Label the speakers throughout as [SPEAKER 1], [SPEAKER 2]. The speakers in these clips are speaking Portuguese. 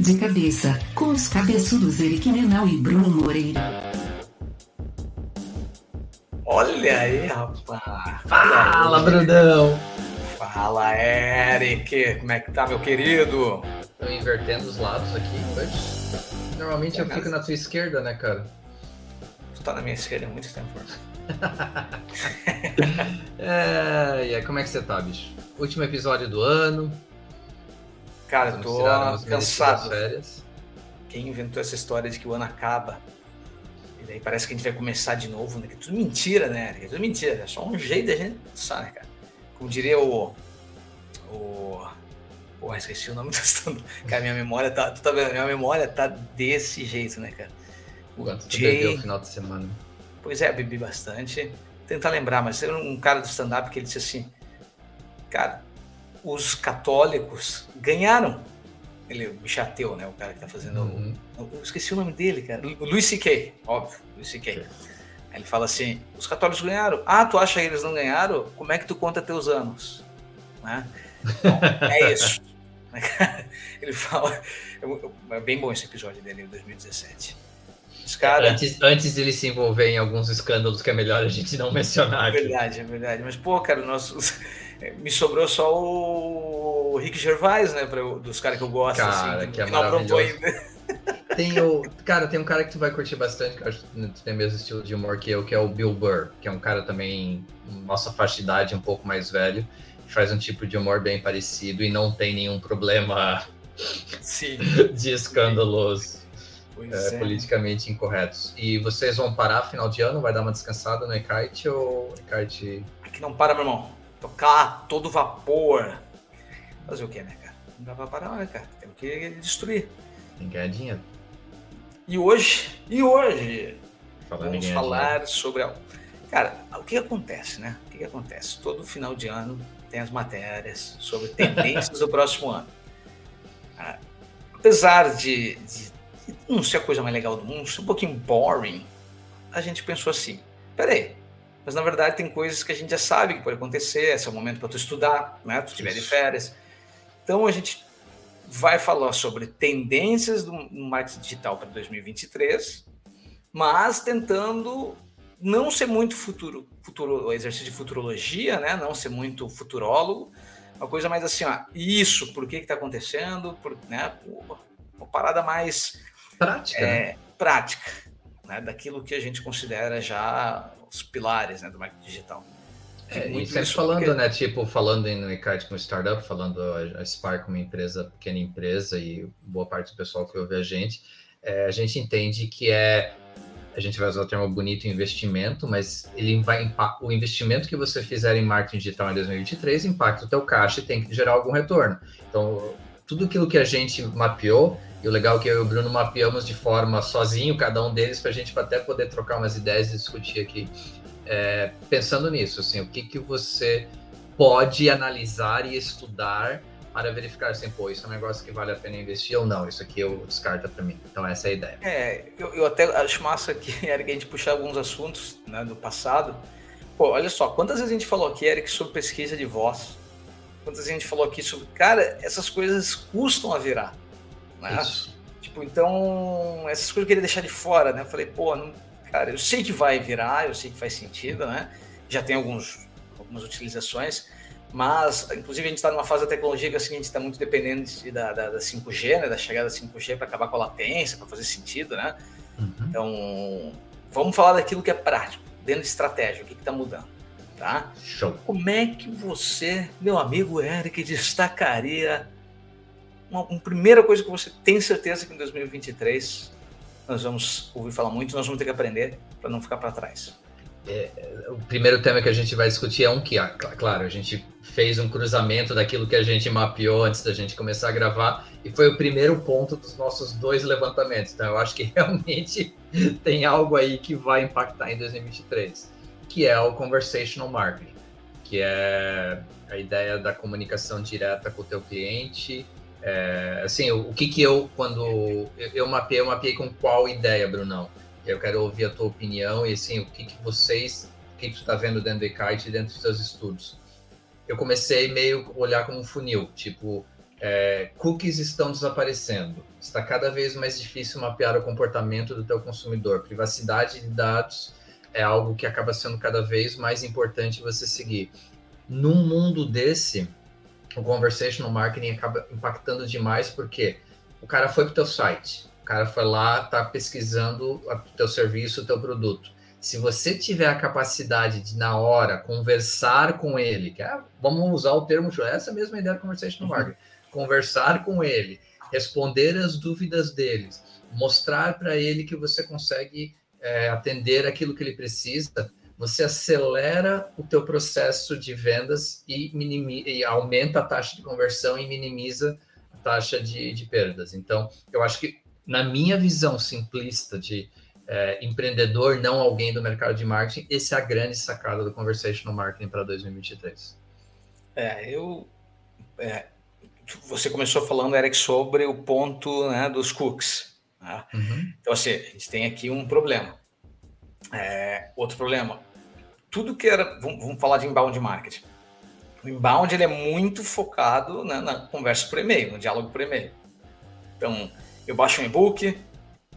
[SPEAKER 1] De cabeça, com os cabeçudos Eric Menal e Bruno Moreira.
[SPEAKER 2] Olha aí, rapaz.
[SPEAKER 3] Fala, Brunão.
[SPEAKER 2] Fala, Eric. Como é que tá, meu querido?
[SPEAKER 3] Tô invertendo os lados aqui hoje. Normalmente eu fico na tua esquerda, né, cara?
[SPEAKER 2] Tu tá na minha esquerda há muito tempo.
[SPEAKER 3] é, e aí, como é que você tá, bicho? Último episódio do ano.
[SPEAKER 2] Cara, eu tô cansado. Quem inventou essa história de que o ano acaba e daí parece que a gente vai começar de novo, né? Que é tudo mentira, né? É tudo mentira, é só um jeito da gente pensar, né, cara? Como diria o. O. Porra, esqueci o nome do Cara, minha memória tá. Tu tá vendo? Minha memória tá desse jeito, né, cara?
[SPEAKER 3] O Quanto Jay... bebeu no final de semana?
[SPEAKER 2] Pois é, bebi bastante. Tentar lembrar, mas era um cara do stand-up que ele disse assim: Cara, os católicos ganharam ele é bicho ateu, né? O cara que tá fazendo. Uhum. Eu esqueci o nome dele, cara. Luiz C.K., óbvio, Luiz C.K. Ele fala assim: os católicos ganharam. Ah, tu acha que eles não ganharam? Como é que tu conta teus anos? Né? Então, é isso. ele fala. É bem bom esse episódio dele, em 2017.
[SPEAKER 3] Cara... Antes, antes de ele se envolver em alguns escândalos que é melhor a gente não mencionar.
[SPEAKER 2] É verdade, é verdade. Mas, pô, cara, nós, me sobrou só o Rick Gervais, né? Pra, dos caras que eu gosto.
[SPEAKER 3] Cara, assim, que é que maravilhoso. ainda. Tem o, cara, tem um cara que tu vai curtir bastante, que eu acho que tem o mesmo estilo de humor que eu, que é o Bill Burr, que é um cara também, nossa faixa de idade, um pouco mais velho, que faz um tipo de humor bem parecido e não tem nenhum problema
[SPEAKER 2] Sim.
[SPEAKER 3] de escândalos é, é. politicamente incorretos. E vocês vão parar final de ano? Vai dar uma descansada no e-kite ou e-kite...
[SPEAKER 2] Aqui não para, meu irmão. Tocar todo vapor. Fazer o quê, né, cara? Não dá pra parar, né, cara? Tem que destruir.
[SPEAKER 3] Tem que ganhar dinheiro.
[SPEAKER 2] E hoje, e hoje, Falando vamos falar dinheiro. sobre... A... Cara, o que acontece, né? O que acontece? Todo final de ano tem as matérias sobre tendências do próximo ano. Apesar de, de não ser a coisa mais legal do mundo, ser um pouquinho boring, a gente pensou assim: peraí, mas na verdade tem coisas que a gente já sabe que pode acontecer, esse é o momento para tu estudar, né? Tu tiver de férias. Então a gente vai falar sobre tendências do marketing digital para 2023, mas tentando não ser muito futuro, futuro exercício de futurologia, né? Não ser muito futurólogo, uma coisa mais assim, ó, isso, por que está acontecendo, por, né? Uma parada mais
[SPEAKER 3] Prática. É,
[SPEAKER 2] né? Prática, né? daquilo que a gente considera já os pilares né, do marketing digital.
[SPEAKER 3] É, e sempre falando, porque... né? Tipo, falando no Ecart como startup, falando a, a Spark como empresa, pequena empresa, e boa parte do pessoal que ouve a gente, é, a gente entende que é. A gente vai usar o termo bonito investimento, mas ele vai o investimento que você fizer em marketing digital em 2023 impacta o teu caixa e tem que gerar algum retorno. Então, tudo aquilo que a gente mapeou e o legal é que eu e o Bruno mapeamos de forma sozinho, cada um deles, para a gente até poder trocar umas ideias e discutir aqui. É, pensando nisso, assim, o que, que você pode analisar e estudar para verificar assim, pô, isso é um negócio que vale a pena investir ou não, isso aqui eu descarta para mim. Então essa é a ideia.
[SPEAKER 2] É, eu, eu até acho massa que, Eric, a gente puxar alguns assuntos né, do passado. Pô, olha só, quantas vezes a gente falou aqui, Eric, sobre pesquisa de voz? Quantas vezes a gente falou aqui sobre, cara, essas coisas custam a virar. Né? Tipo, então, essas coisas eu queria deixar de fora, né? Eu falei, pô, não, cara, eu sei que vai virar, eu sei que faz sentido, né? Já tem alguns, algumas utilizações, mas, inclusive, a gente está numa fase da tecnologia que assim, a gente está muito dependente da, da, da, 5G, né? Da chegada da 5G para acabar com a latência, para fazer sentido, né? Uhum. Então, vamos falar daquilo que é prático, dentro de estratégia, o que está mudando, tá?
[SPEAKER 3] Show.
[SPEAKER 2] Como é que você, meu amigo Eric, destacaria uma, uma, primeira coisa que você tem certeza que em 2023 nós vamos ouvir falar muito, nós vamos ter que aprender para não ficar para trás.
[SPEAKER 3] É, o primeiro tema que a gente vai discutir é um que, ah, claro, a gente fez um cruzamento daquilo que a gente mapeou antes da gente começar a gravar e foi o primeiro ponto dos nossos dois levantamentos. Então, eu acho que realmente tem algo aí que vai impactar em 2023, que é o conversational marketing, que é a ideia da comunicação direta com o teu cliente, é, assim, o, o, que que eu, quando eu, eu mapeei, eu mapeei com qual ideia, Brunão? Eu quero ouvir a tua opinião e, assim, o que que vocês, o que que tu está vendo dentro do e-kite e dentro dos seus estudos? Eu comecei meio olhar como um funil, tipo, é, cookies estão desaparecendo. Está cada vez mais difícil mapear o comportamento do teu consumidor. Privacidade de dados é algo que acaba sendo cada vez mais importante você seguir. Num mundo desse, o conversational marketing acaba impactando demais porque o cara foi para o teu site, o cara foi lá, está pesquisando o teu serviço, o teu produto. Se você tiver a capacidade de, na hora, conversar com ele, que é, vamos usar o termo, essa mesma ideia do conversational uhum. marketing, conversar com ele, responder as dúvidas deles, mostrar para ele que você consegue é, atender aquilo que ele precisa, você acelera o teu processo de vendas e, e aumenta a taxa de conversão e minimiza a taxa de, de perdas. Então, eu acho que na minha visão simplista de é, empreendedor, não alguém do mercado de marketing, essa é a grande sacada do conversational marketing para 2023.
[SPEAKER 2] É, eu é, você começou falando, Eric, sobre o ponto né, dos cookies. Né? Uhum. Então, assim, a gente tem aqui um problema. É, outro problema. Tudo que era. Vamos, vamos, falar de inbound marketing. O inbound ele é muito focado né, na conversa por e-mail, no diálogo por e-mail. Então, eu baixo um e-book,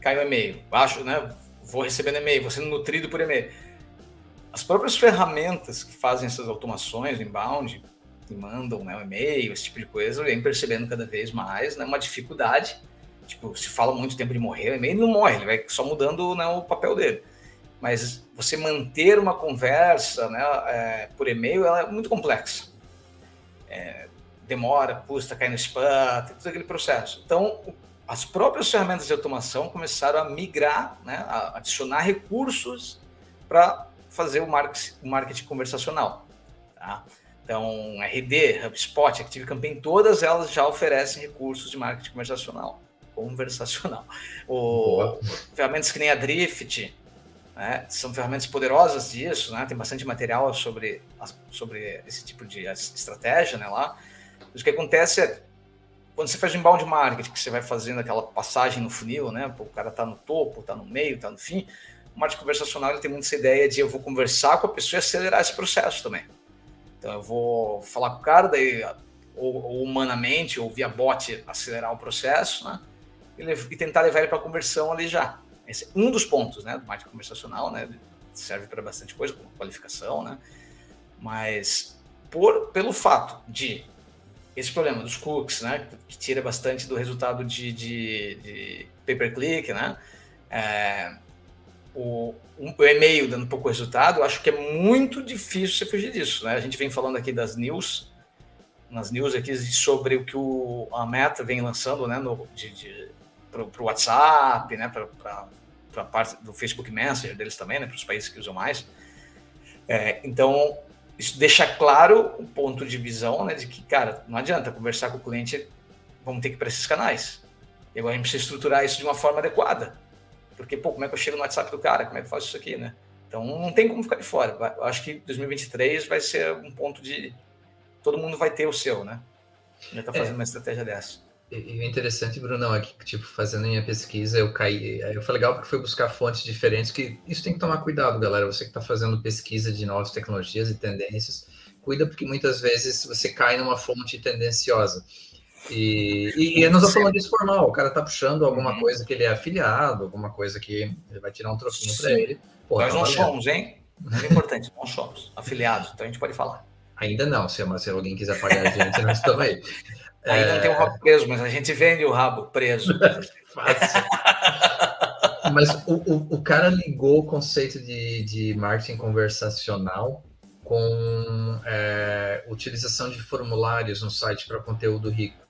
[SPEAKER 2] cai um e-mail. Baixo, né, vou recebendo e-mail, vou sendo nutrido por e-mail. As próprias ferramentas que fazem essas automações inbound, que mandam né, um e-mail, esse tipo de coisa, venho percebendo cada vez mais né, uma dificuldade. Tipo, se fala muito tempo de morrer, o e-mail não morre, ele vai só mudando né, o papel dele. Mas você manter uma conversa né, é, por e-mail ela é muito complexa. É, demora, custa, cai no spam, tem todo aquele processo. Então, as próprias ferramentas de automação começaram a migrar, né, a adicionar recursos para fazer o marketing, o marketing conversacional. Tá? Então, RD, HubSpot, ActiveCampaign, todas elas já oferecem recursos de marketing conversacional. Conversacional. O, ferramentas que nem a Drift, né, são ferramentas poderosas disso, né, tem bastante material sobre, sobre esse tipo de estratégia né, lá. Mas o que acontece é, quando você faz um inbound marketing, que você vai fazendo aquela passagem no funil, né, o cara está no topo, está no meio, está no fim, o marketing conversacional tem muito essa ideia de eu vou conversar com a pessoa e acelerar esse processo também. Então eu vou falar com o cara, daí, ou, ou humanamente, ou via bot, acelerar o processo, né? E, e tentar levar ele para a conversão ali já. Esse é um dos pontos, né, do marketing conversacional, né? Serve para bastante coisa, como qualificação, né? Mas por, pelo fato de esse problema dos cookies, né, que tira bastante do resultado de, de, de pay-per-click, né? É, o, o e-mail dando pouco resultado, eu acho que é muito difícil você fugir disso. Né? A gente vem falando aqui das news, nas news aqui sobre o que o, a Meta vem lançando né, no, de, de, para o WhatsApp, né, para a parte do Facebook Messenger deles também, né, para os países que usam mais. É, então, isso deixa claro o ponto de visão né, de que, cara, não adianta conversar com o cliente, vamos ter que ir para esses canais. E agora a gente precisa estruturar isso de uma forma adequada. Porque, pô, como é que eu chego no WhatsApp do cara? Como é que eu faço isso aqui, né? Então, não tem como ficar de fora. Eu acho que 2023 vai ser um ponto de... Todo mundo vai ter o seu, né? Já está fazendo é. uma estratégia dessa.
[SPEAKER 3] E o interessante, Brunão, é que, tipo, fazendo minha pesquisa, eu caí. Eu foi legal porque foi buscar fontes diferentes, que isso tem que tomar cuidado, galera. Você que está fazendo pesquisa de novas tecnologias e tendências, cuida porque muitas vezes você cai numa fonte tendenciosa. E, e, e eu não estou falando disso formal, o cara tá puxando alguma uhum. coisa que ele é afiliado, alguma coisa que ele vai tirar um troquinho para ele.
[SPEAKER 2] Pô, Nós tá não somos, hein? É importante, não somos afiliados, então a gente pode falar.
[SPEAKER 3] Ainda não, se, se alguém quiser pagar a gente, nós estamos aí.
[SPEAKER 2] Ainda é... não tem o rabo preso, mas a gente vende o rabo preso.
[SPEAKER 3] mas o, o, o, cara ligou o conceito de, de marketing conversacional com é, utilização de formulários no site para conteúdo rico.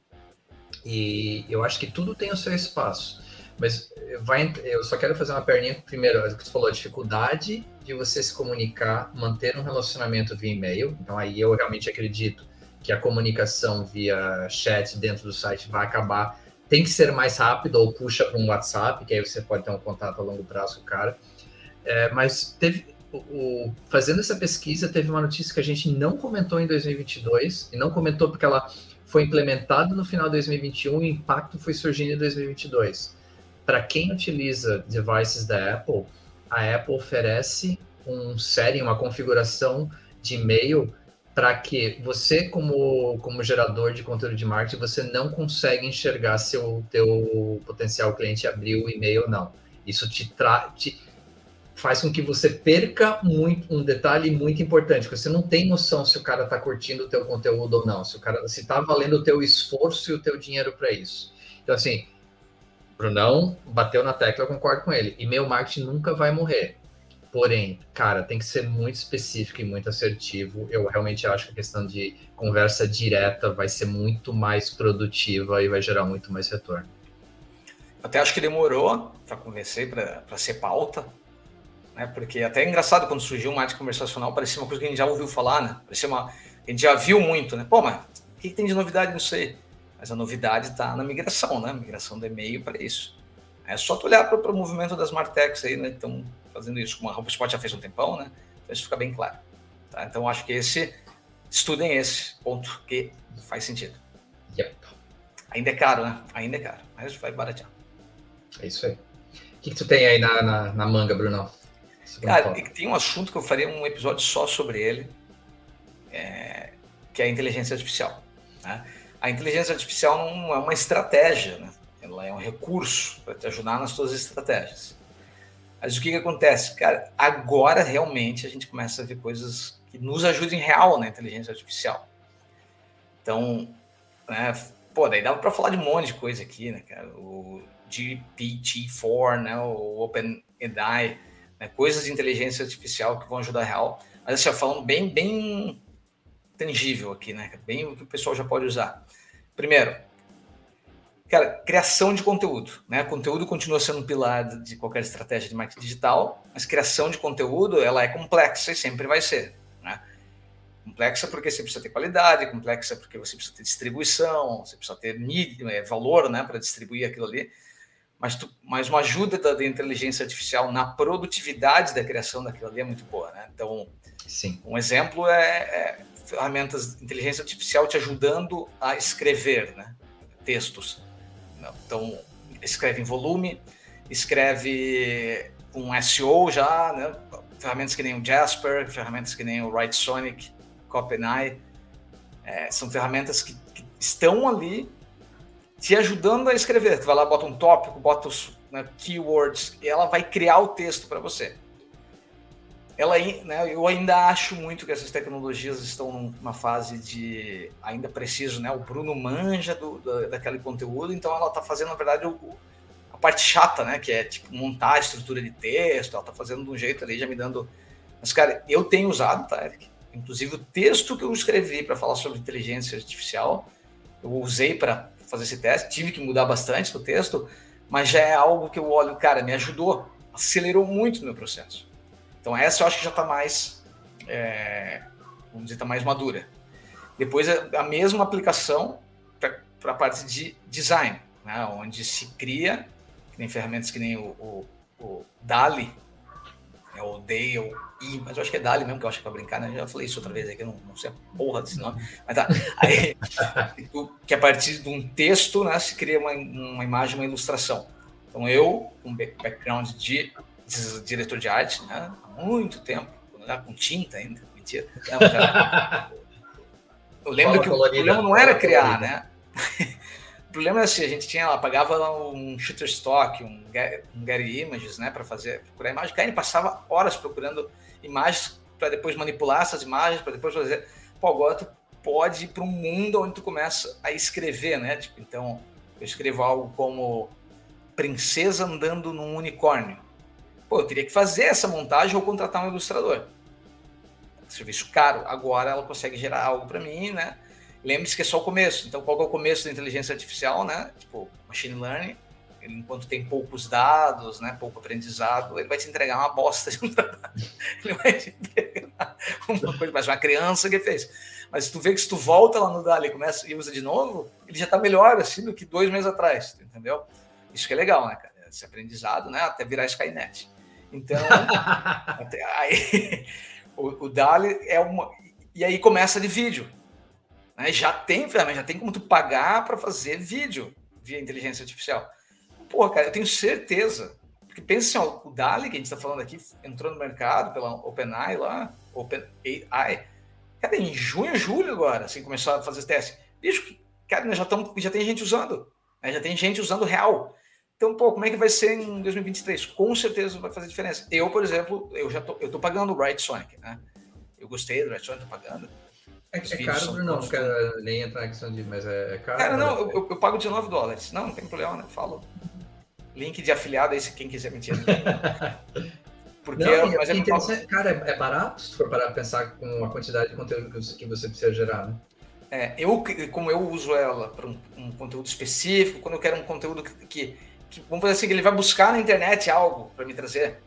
[SPEAKER 3] E eu acho que tudo tem o seu espaço. Mas vai, eu só quero fazer uma perninha primeiro, o que falou, a dificuldade de você se comunicar, manter um relacionamento via e-mail. Então aí eu realmente acredito que a comunicação via chat dentro do site vai acabar. Tem que ser mais rápido ou puxa para um WhatsApp, que aí você pode ter um contato a longo prazo com o cara. É, mas teve, o, o, fazendo essa pesquisa, teve uma notícia que a gente não comentou em 2022, e não comentou porque ela foi implementado no final de 2021 e o impacto foi surgindo em 2022. Para quem utiliza devices da Apple, a Apple oferece um série, uma configuração de e-mail para que você, como, como gerador de conteúdo de marketing, você não consegue enxergar se o teu potencial cliente abriu o e-mail ou não. Isso te, tra te faz com que você perca muito um detalhe muito importante, você não tem noção se o cara está curtindo o teu conteúdo ou não, se o cara se está valendo o teu esforço e o teu dinheiro para isso. Então assim, Brunão bateu na tecla, eu concordo com ele. E-mail marketing nunca vai morrer. Porém, cara, tem que ser muito específico e muito assertivo. Eu realmente acho que a questão de conversa direta vai ser muito mais produtiva e vai gerar muito mais retorno.
[SPEAKER 2] Até acho que demorou para convencer, para ser pauta, né? Porque até é engraçado quando surgiu o marketing conversacional, parecia uma coisa que a gente já ouviu falar, né? Parecia uma. A gente já viu muito, né? Pô, mas o que, tem de novidade nisso aí? Mas a novidade está na migração, né? Migração do e-mail para isso. É só tu olhar para o movimento das Martechs aí, né? Então, fazendo isso, como a HubSpot já fez um tempão, né? Então isso fica bem claro. Tá? Então acho que esse, estudem esse ponto que faz sentido.
[SPEAKER 3] Yep.
[SPEAKER 2] Ainda é caro, né? Ainda é caro, mas vai baratear.
[SPEAKER 3] É isso aí. O que, que tu tem aí na, na, na manga, Bruno?
[SPEAKER 2] Cara, tem um assunto que eu faria um episódio só sobre ele, é, que é a inteligência artificial. Né? A inteligência artificial não é uma estratégia, né? ela é um recurso para te ajudar nas suas estratégias. Mas o que, que acontece? Cara, agora realmente a gente começa a ver coisas que nos ajudem real na inteligência artificial. Então, né, pô, daí dava para falar de um monte de coisa aqui, né, cara? O GPT-4, né, o OpenAI, né, coisas de inteligência artificial que vão ajudar real. Mas assim, falando bem, bem tangível aqui, né? Bem o que o pessoal já pode usar. Primeiro, Cara, criação de conteúdo, né? Conteúdo continua sendo um pilar de qualquer estratégia de marketing digital, mas criação de conteúdo, ela é complexa e sempre vai ser, né? Complexa porque você precisa ter qualidade, complexa porque você precisa ter distribuição, você precisa ter mídia, é, valor, né, para distribuir aquilo ali. Mas, tu, mas uma ajuda da, da, inteligência artificial na produtividade da criação daquilo ali é muito boa, né? Então,
[SPEAKER 3] Sim.
[SPEAKER 2] um exemplo é, é ferramentas de inteligência artificial te ajudando a escrever, né? Textos então, escreve em volume, escreve um SEO já, né? ferramentas que nem o Jasper, ferramentas que nem o WriteSonic, CopyNI, é, são ferramentas que, que, estão ali te ajudando a escrever. Tu vai lá, bota um tópico, bota os né, keywords, e ela vai criar o texto para você ela, né, eu ainda acho muito que essas tecnologias estão numa fase de ainda preciso, né? O Bruno manja do, daquele conteúdo, então ela está fazendo, na verdade, o, a parte chata, né? Que é tipo montar a estrutura de texto, ela está fazendo de um jeito ali, já me dando. Mas, cara, eu tenho usado, tá, Eric? Inclusive o texto que eu escrevi para falar sobre inteligência artificial, eu usei para fazer esse teste, tive que mudar bastante o texto, mas já é algo que eu olho, cara, me ajudou, acelerou muito o meu processo. Então essa eu acho que já está mais, é, vamos dizer, está mais madura. Depois a mesma aplicação para a parte de design, né, onde se cria, que nem ferramentas que nem o, o, o DALI, é o I, mas eu acho que é Dali mesmo, que eu acho que é para brincar, né? Eu já falei isso outra vez aqui, eu não, não sei a porra desse nome. Mas tá. Aí, que a partir de um texto, né, se cria uma, uma imagem, uma ilustração. Então eu, com background de diretor de arte, né? Há muito tempo, lá com tinta ainda, mentira. Não, já... Eu lembro que o problema não era criar, né? o problema é assim, a gente tinha lá, pagava um Shutterstock, um, um Getty Images, né, para fazer, procurar imagem. Cara, ele passava horas procurando imagens para depois manipular essas imagens, para depois fazer. Pô, agora tu pode ir para um mundo onde tu começa a escrever, né? Tipo, então, eu escrevo algo como princesa andando num unicórnio. Pô, eu teria que fazer essa montagem ou contratar um ilustrador. Serviço caro. Agora ela consegue gerar algo para mim, né? Lembre-se que é só o começo. Então, qual é o começo da inteligência artificial, né? Tipo, machine learning. Ele, enquanto tem poucos dados, né, pouco aprendizado, ele vai te entregar uma bosta de. Ele vai te entregar uma coisa, mas uma criança que fez. Mas tu vê que se tu volta lá no Dali começa e usa de novo, ele já está melhor assim do que dois meses atrás, entendeu? Isso que é legal, né, cara? Esse aprendizado, né? Até virar Skynet. Então, aí, o, o DALI é uma. E aí começa de vídeo. Né? Já tem ferramenta, já tem como tu pagar para fazer vídeo via inteligência artificial. Pô, cara, eu tenho certeza. Porque pensa assim, ó, o DALI que a gente está falando aqui entrou no mercado pela OpenAI lá, OpenAI. Cara, em junho, julho agora, assim, começou a fazer teste. Bicho, cara, já, tamo, já tem gente usando. Né? Já tem gente usando real. Então, pô, como é que vai ser em 2023? Com certeza vai fazer diferença. Eu, por exemplo, eu já tô, eu tô pagando o Right Sonic, né? Eu gostei do Right Sonic, tô pagando.
[SPEAKER 3] É, é caro, Bruno? Não, não quero nem entrar na questão de. Mas é, é caro.
[SPEAKER 2] Cara, não, eu, eu, eu pago 19 dólares. Não, não tem problema, né? Falo. Link de afiliado aí, se quem quiser mentir.
[SPEAKER 3] Porque não, é, mas é interessante. Cara, é, é, barato se for parar pensar com a quantidade de conteúdo que você, que você precisa gerar, né?
[SPEAKER 2] É, eu, como eu uso ela para um, um, conteúdo específico, quando eu quero um conteúdo que, que, vamos fazer assim, que ele vai buscar na internet algo para me trazer.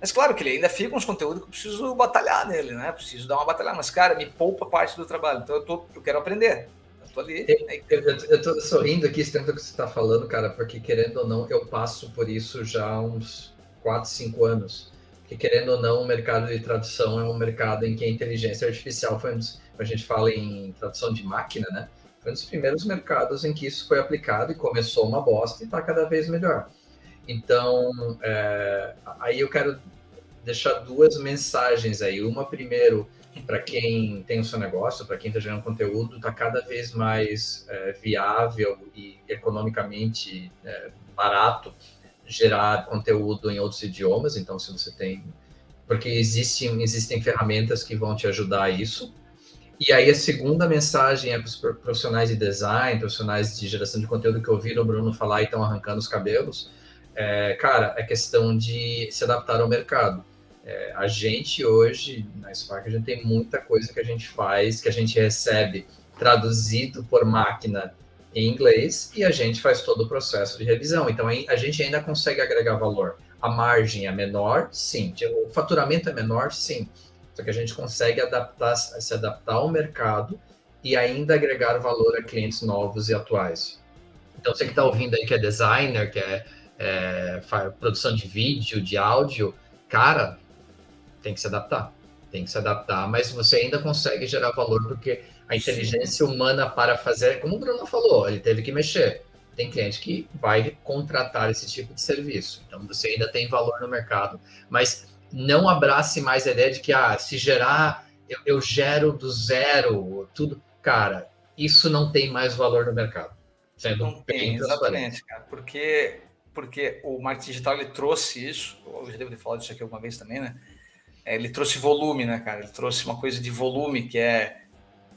[SPEAKER 2] Mas claro que ele ainda fica uns conteúdos que eu preciso batalhar nele, né? Preciso dar uma batalhada. Mas, cara, me poupa parte do trabalho. Então eu, tô, eu quero aprender. Eu tô ali.
[SPEAKER 3] Eu, eu, eu tô sorrindo aqui tempo que você está falando, cara, porque querendo ou não, eu passo por isso já há uns 4, 5 anos que querendo ou não, o mercado de tradução é um mercado em que a inteligência artificial foi um dos, a gente fala em tradução de máquina, né? Foi um dos primeiros mercados em que isso foi aplicado e começou uma bosta e está cada vez melhor. Então, é, aí eu quero deixar duas mensagens aí. Uma, primeiro, para quem tem o seu negócio, para quem está gerando conteúdo, está cada vez mais é, viável e economicamente é, barato gerar conteúdo em outros idiomas, então se você tem porque existem existem ferramentas que vão te ajudar a isso. E aí a segunda mensagem é para os profissionais de design, profissionais de geração de conteúdo que ouviram o Bruno falar e estão arrancando os cabelos. É, cara, é questão de se adaptar ao mercado. É, a gente hoje, na Spark, a gente tem muita coisa que a gente faz, que a gente recebe traduzido por máquina em inglês e a gente faz todo o processo de revisão. Então a gente ainda consegue agregar valor. A margem é menor, sim. O faturamento é menor, sim. Só que a gente consegue adaptar, se adaptar ao mercado e ainda agregar valor a clientes novos e atuais. Então você que está ouvindo aí que é designer, que é, é produção de vídeo, de áudio, cara, tem que se adaptar. Tem que se adaptar, mas você ainda consegue gerar valor porque a inteligência humana para fazer, como o Bruno falou, ele teve que mexer. Tem cliente que vai contratar esse tipo de serviço. Então você ainda tem valor no mercado, mas não abrace mais a ideia de que ah, se gerar, eu, eu gero do zero, tudo. Cara, isso não tem mais valor no mercado.
[SPEAKER 2] Sendo não tem, exatamente, cara, porque porque o marketing digital ele trouxe isso, eu já devo ter falado isso aqui alguma vez também, né? É, ele trouxe volume, né, cara? Ele trouxe uma coisa de volume que é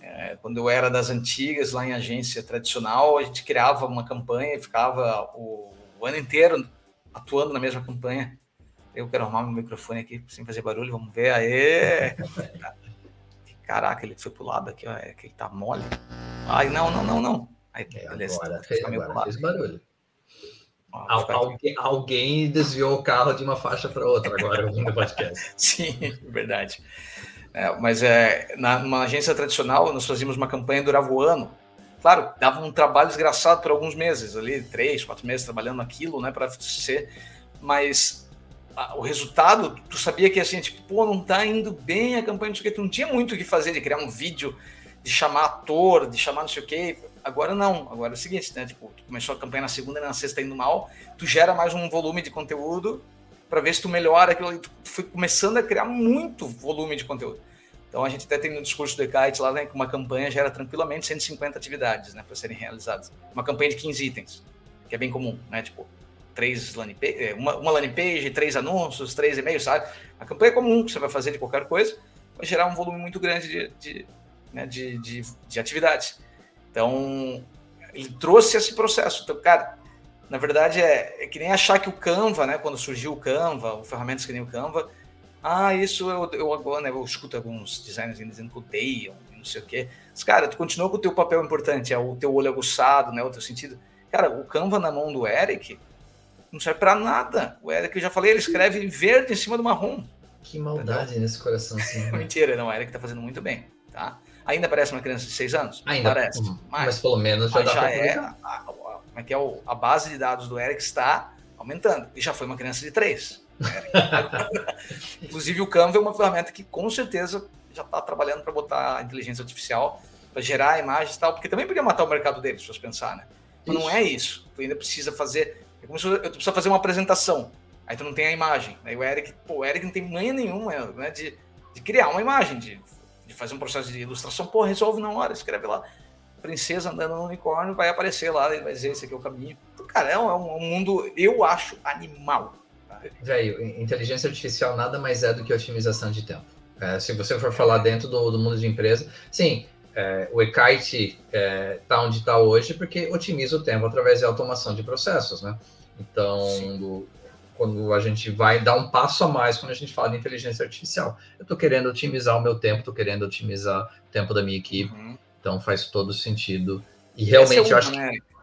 [SPEAKER 2] é, quando eu era das antigas, lá em agência tradicional, a gente criava uma campanha e ficava o, o ano inteiro atuando na mesma campanha. Eu quero arrumar meu microfone aqui sem fazer barulho, vamos ver. Aê! Caraca, ele foi pro lado aqui, ó, é que ele tá mole. Ai, não, não, não, não. Aí,
[SPEAKER 3] é, beleza, agora, fez, agora fez barulho. Ó, alguém, alguém, desviou o carro de uma faixa para outra agora no podcast.
[SPEAKER 2] Sim, verdade. É, mas é, na, numa agência tradicional, nós fazíamos uma campanha durava o ano. Claro, dava um trabalho desgraçado por alguns meses, ali, três, quatro meses trabalhando naquilo, né, para ser. Mas o resultado, tu sabia que assim, tipo, pô, não tá indo bem a campanha, não sei o que, tu não tinha muito o que fazer de criar um vídeo, de chamar ator, de chamar não sei o que. Agora não, agora é o seguinte, né? Tipo, tu começou a campanha na segunda e na sexta indo mal, tu gera mais um volume de conteúdo para ver se tu melhora aquilo. Tu foi começando a criar muito volume de conteúdo. Então a gente até tem no discurso do Ekite lá, né, que uma campanha gera tranquilamente 150 atividades, né, para serem realizadas. Uma campanha de 15 itens, que é bem comum, né, tipo, três landing page, é, uma, uma landing page, três anúncios, três e-mails, sabe? A campanha é comum que você vai fazer de qualquer coisa, vai gerar um volume muito grande de, de, né, de, de, de atividades. Então, ele trouxe esse processo. Então, cara, na verdade, é, é, que nem achar que o Canva, né? Quando surgiu o Canva, ou ferramentas que nem o Canva, ah, isso eu, eu agora, né? Eu escuto alguns designers dizendo que odeiam, não sei o quê. Mas, cara, tu continua com o teu papel importante, é o teu olho aguçado, né? O teu sentido. Cara, o Canva na mão do Eric não serve para nada. O Eric, eu já falei, ele escreve verde em cima do marrom.
[SPEAKER 3] Que maldade Entendeu? nesse coração assim.
[SPEAKER 2] Né? Mentira, não. O Eric tá fazendo muito bem, tá? Ainda parece uma criança de seis anos?
[SPEAKER 3] Ainda parece. Mas, mas pelo menos já dá
[SPEAKER 2] já é a, como é que é o, a base de dados do Eric está aumentando. E já foi uma criança de três. Né? Inclusive o Canva é uma ferramenta que com certeza já está trabalhando para botar a inteligência artificial para gerar imagens e tal, porque também podia matar o mercado deles, se você pensar, né? Mas não é isso. Tu ainda precisa fazer. É como se eu precisa fazer uma apresentação. Aí tu não tem a imagem. Aí o Eric, pô, o Eric não tem manha nenhuma né, de, de criar uma imagem, de de fazer um processo de ilustração, pô, resolve na hora, escreve lá. Princesa andando no unicórnio, vai aparecer lá, ele vai dizer esse aqui é o caminho. Então, cara, é um, é um mundo, eu acho, animal.
[SPEAKER 3] Tá? Velho, inteligência artificial nada mais é do que otimização de tempo. É, se você for falar dentro do, do mundo de empresa, sim, é, o eKite está é, tá onde está hoje porque otimiza o tempo através da automação de processos, né? Então, do, quando a gente vai dar um passo a mais quando a gente fala de inteligência artificial. Eu estou querendo otimizar o meu tempo, estou querendo otimizar o tempo da minha equipe, uhum. então faz todo sentido. E realmente é uma, eu acho
[SPEAKER 2] né? que.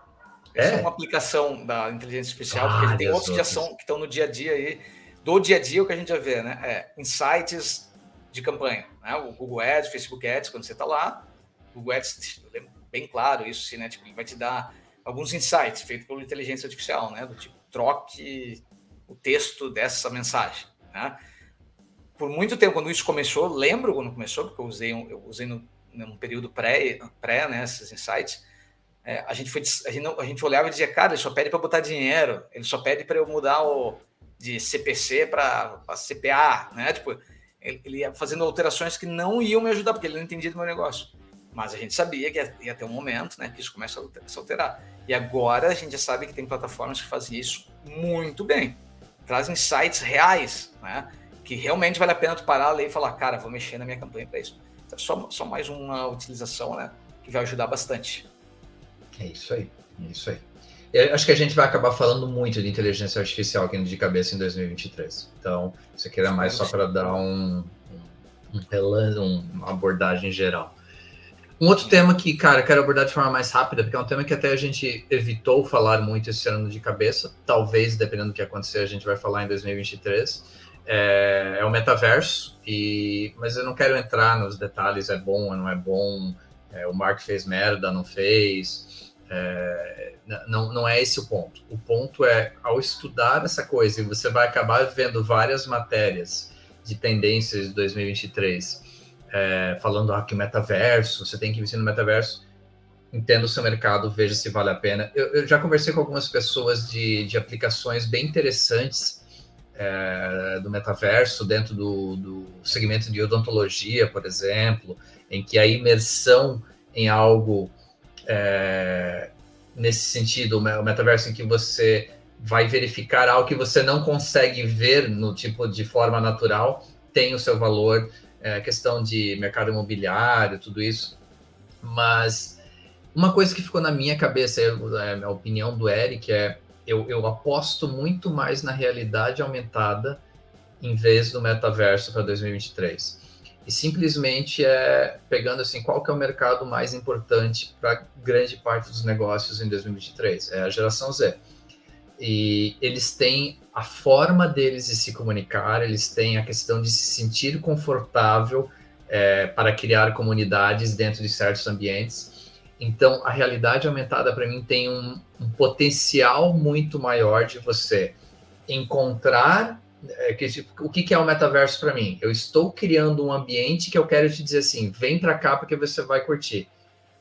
[SPEAKER 2] É. é uma aplicação da inteligência artificial, ah, porque tem outros que são que estão no dia a dia aí, do dia a dia, o que a gente já vê, né? É, insights de campanha, né? O Google Ads, Facebook Ads, quando você está lá, o Ads, eu lembro bem claro isso, assim, né? Tipo, ele vai te dar alguns insights feitos pela inteligência artificial, né? Do tipo, troque o texto dessa mensagem. Né? Por muito tempo, quando isso começou, lembro quando começou, porque eu usei, eu usei no, num período pré, pré né, esses insights, é, a, gente foi, a, gente não, a gente olhava e dizia, cara, ele só pede para botar dinheiro, ele só pede para eu mudar o, de CPC para CPA, né? Tipo, ele, ele, ia fazendo alterações que não iam me ajudar, porque ele não entendia do meu negócio. Mas a gente sabia que ia, ter um momento né, que isso começa a se alterar. E agora a gente já sabe que tem plataformas que fazem isso muito bem traz insights reais, né? Que realmente vale a pena tu parar ali e falar, cara, vou mexer na minha campanha para isso. Então, só, só mais uma utilização, né? Que vai ajudar bastante.
[SPEAKER 3] É isso aí, é isso aí. Eu acho que a gente vai acabar falando muito de inteligência artificial aqui no De Cabeça em 2023. Então, isso aqui era mais só para dar um, um, um, uma abordagem geral. Um outro tema que, cara, quero abordar de forma mais rápida, porque é um tema que até a gente evitou falar muito esse ano de cabeça. Talvez, dependendo do que acontecer, a gente vai falar em 2023. É, é o metaverso, e, mas eu não quero entrar nos detalhes, é bom ou não é bom, é, o Mark fez merda, não fez. É, não, não é esse o ponto. O ponto é, ao estudar essa coisa, e você vai acabar vendo várias matérias de tendências de 2023 é, falando ah, que metaverso, você tem que investir no metaverso. Entenda o seu mercado, veja se vale a pena. Eu, eu já conversei com algumas pessoas de, de aplicações bem interessantes é, do metaverso, dentro do, do segmento de odontologia, por exemplo, em que a imersão em algo é, nesse sentido, o metaverso em que você vai verificar algo que você não consegue ver no tipo de forma natural, tem o seu valor é, questão de mercado imobiliário, tudo isso. Mas uma coisa que ficou na minha cabeça, é, a opinião do Eric, é eu, eu aposto muito mais na realidade aumentada em vez do metaverso para 2023. E simplesmente é pegando assim, qual que é o mercado mais importante para grande parte dos negócios em 2023? É a geração Z. E eles têm a forma deles de se comunicar, eles têm a questão de se sentir confortável é, para criar comunidades dentro de certos ambientes. Então, a realidade aumentada para mim tem um, um, potencial muito maior de você encontrar é, que, tipo, o que, que é o metaverso para mim. Eu estou criando um ambiente que eu quero te dizer assim, vem para cá porque você vai curtir.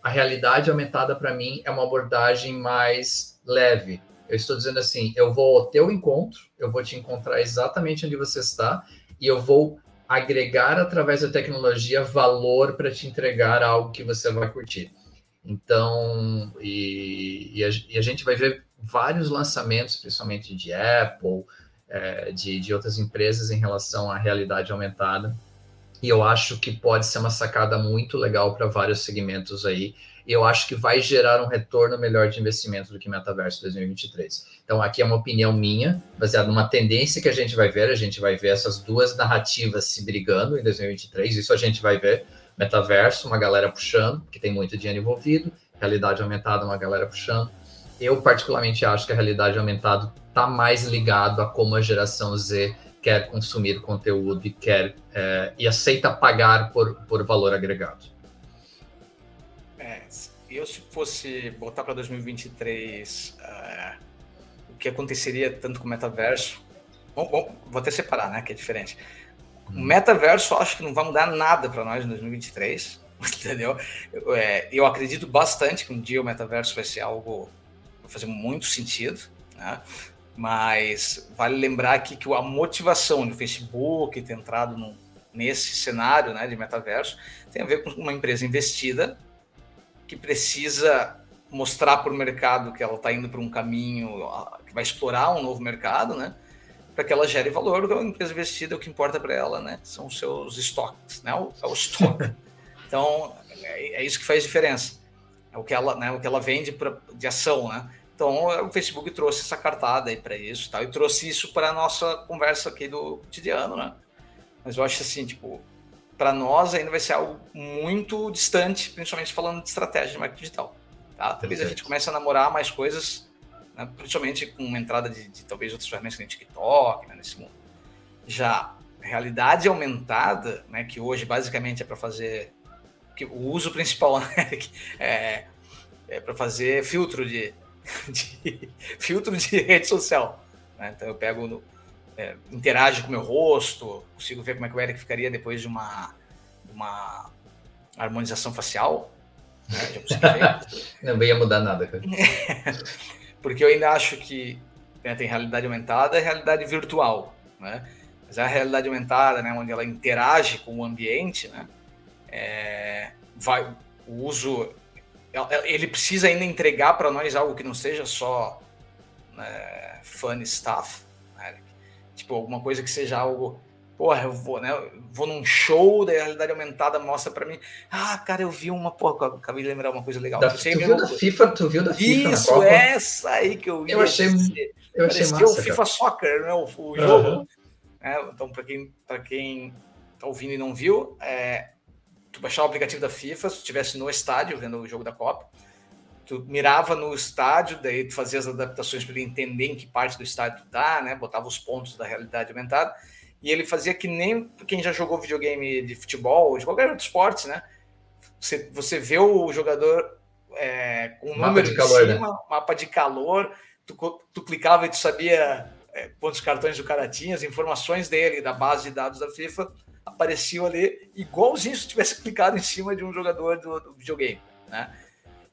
[SPEAKER 3] A realidade aumentada para mim é uma abordagem mais leve, eu estou dizendo assim, eu vou ao teu encontro, eu vou te encontrar exatamente onde você está e eu vou agregar através da tecnologia valor para te entregar algo que você vai curtir. Então, e, e, a, e, a, gente vai ver vários lançamentos, principalmente de Apple, é, de, de outras empresas em relação à realidade aumentada. E eu acho que pode ser uma sacada muito legal para vários segmentos aí eu acho que vai gerar um retorno melhor de investimento do que Metaverso 2023. Então, aqui é uma opinião minha, baseada numa tendência que a gente vai ver. A gente vai ver essas duas narrativas se brigando em 2023. Isso a gente vai ver. Metaverso, uma galera puxando, que tem muito dinheiro envolvido. Realidade aumentada, uma galera puxando. Eu, particularmente, acho que a realidade aumentada está mais ligado a como a geração Z quer consumir conteúdo e quer é, e aceita pagar por, por valor agregado
[SPEAKER 2] eu se fosse botar para 2023 uh, o que aconteceria tanto com o metaverso, bom, bom, vou até separar, né, que é diferente. O hum. metaverso acho que não vai mudar nada para nós em 2023, entendeu? Eu, é, eu acredito bastante que um dia o metaverso vai ser algo vai fazer muito sentido, né? Mas vale lembrar aqui que a motivação do Facebook ter entrado no, nesse cenário né, de metaverso tem a ver com uma empresa investida que precisa mostrar para o mercado que ela está indo para um caminho que vai explorar um novo mercado, né? Para que ela gere valor, porque é uma empresa investida, o que importa para ela, né? São os seus estoques, né? O, é o estoque. então, é, é, isso que faz diferença. É o que ela, né? O que ela vende pra, de ação, né? Então, o Facebook trouxe essa cartada aí para isso, tal, e trouxe isso para a nossa conversa aqui do cotidiano, né? Mas eu acho assim, tipo, para nós ainda vai ser algo muito distante, principalmente falando de estratégia de marketing digital. Tá? Talvez a gente comece a namorar mais coisas, né? principalmente com uma entrada de, de, talvez outras ferramentas que nem TikTok, né? nesse mundo. Já realidade aumentada, né? que hoje basicamente é para fazer que o uso principal né? é, é para fazer filtro de, de, filtro de rede social. Né? Então eu pego no, é, interage com o meu rosto, consigo ver como é que o Eric ficaria depois de uma, uma harmonização facial.
[SPEAKER 3] Né? Não ia mudar nada, cara.
[SPEAKER 2] Porque eu ainda acho que né, tem realidade aumentada e realidade virtual, né? Mas a realidade aumentada, né, onde ela interage com o ambiente, né, é, vai, o uso, ele precisa ainda entregar para nós algo que não seja só né, fun stuff, Tipo, alguma coisa que seja algo. Porra, eu vou, né? vou num show da realidade aumentada, mostra para mim. Ah, cara, eu vi uma. Porra, acabei de lembrar uma coisa legal.
[SPEAKER 3] Da, tu viu da FIFA? Tu viu da FIFA?
[SPEAKER 2] Isso, essa aí que eu
[SPEAKER 3] vi. Eu achei. Eu achei
[SPEAKER 2] massa, o FIFA cara. Soccer, né? O, o jogo. Uhum. É, então, para quem, pra quem tá ouvindo e não viu, é, tu baixar o aplicativo da FIFA, se tu estivesse no estádio vendo o jogo da Copa tu mirava no estádio, daí tu fazia as adaptações para ele entender em que parte do estádio tu tá, né? Botava os pontos da realidade aumentada. E ele fazia que nem quem já jogou videogame de futebol, de qualquer outro esporte, né? Você, você vê o jogador é, com um mapa número de calor, cima, né? mapa de calor, tu, tu clicava e tu sabia é, quantos cartões o cara tinha, as informações dele, da base de dados da FIFA, apareciam ali igualzinho se tivesse clicado em cima de um jogador do, do videogame, né?